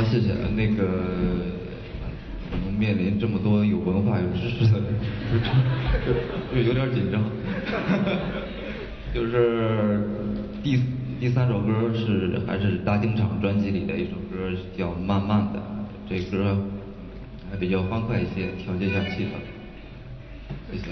好，谢谢。那个，可能面临这么多有文化、有知识的人，就有点紧张。就是第第三首歌是还是大经厂专辑里的一首歌，叫《慢慢的》。这歌还比较欢快一些，调节一下气氛。谢谢。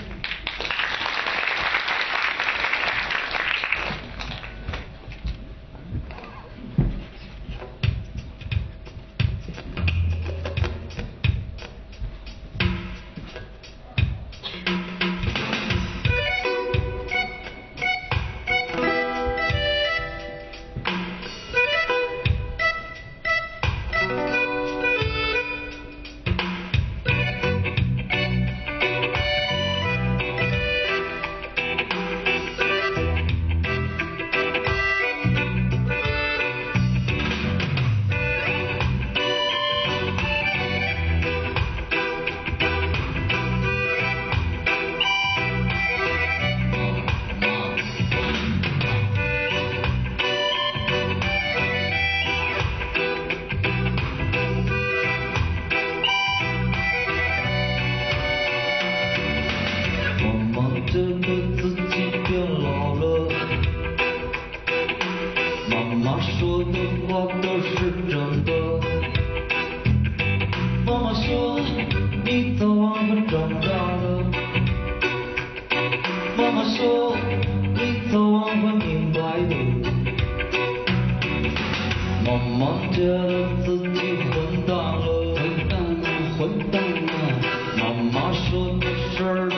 妈妈说的话都是真的妈妈说你早晚会长大的妈妈说你早晚会明白的妈妈觉得自己混蛋了混蛋了混蛋了妈妈说的事儿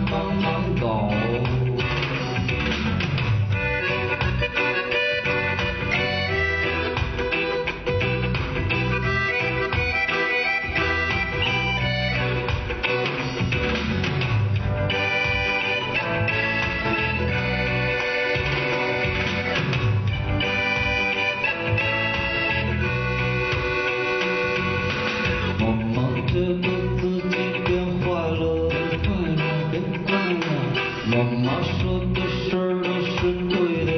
妈妈说的事儿都是对的，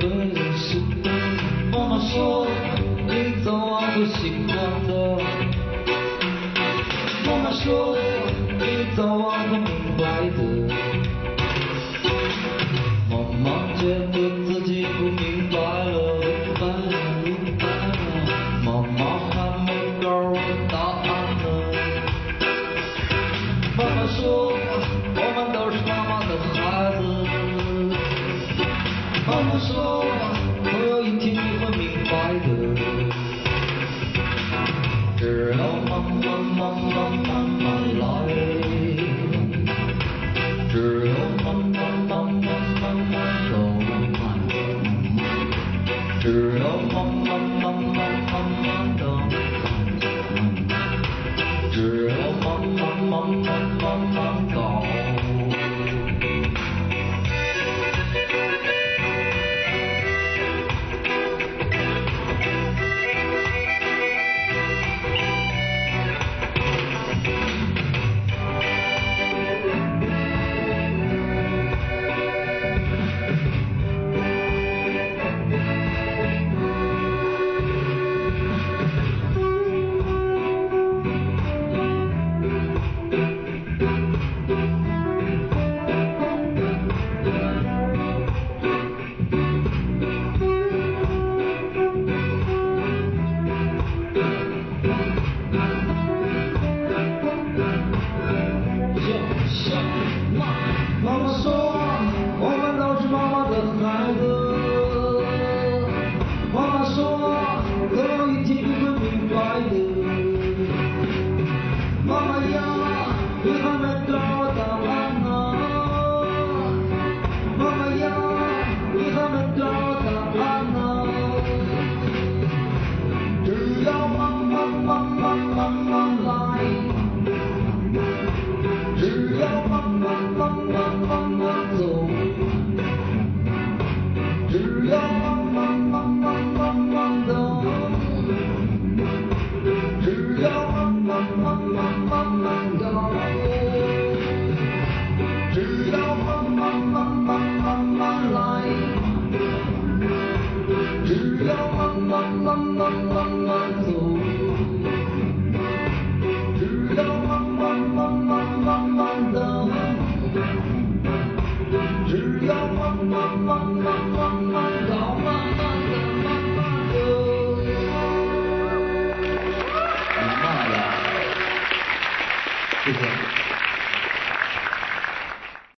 的。妈妈说，的。妈妈说，早晚。long, long, long. 妈，妈妈说，我们都是妈妈的孩子。妈妈说，总有一天你会明白的。妈妈呀！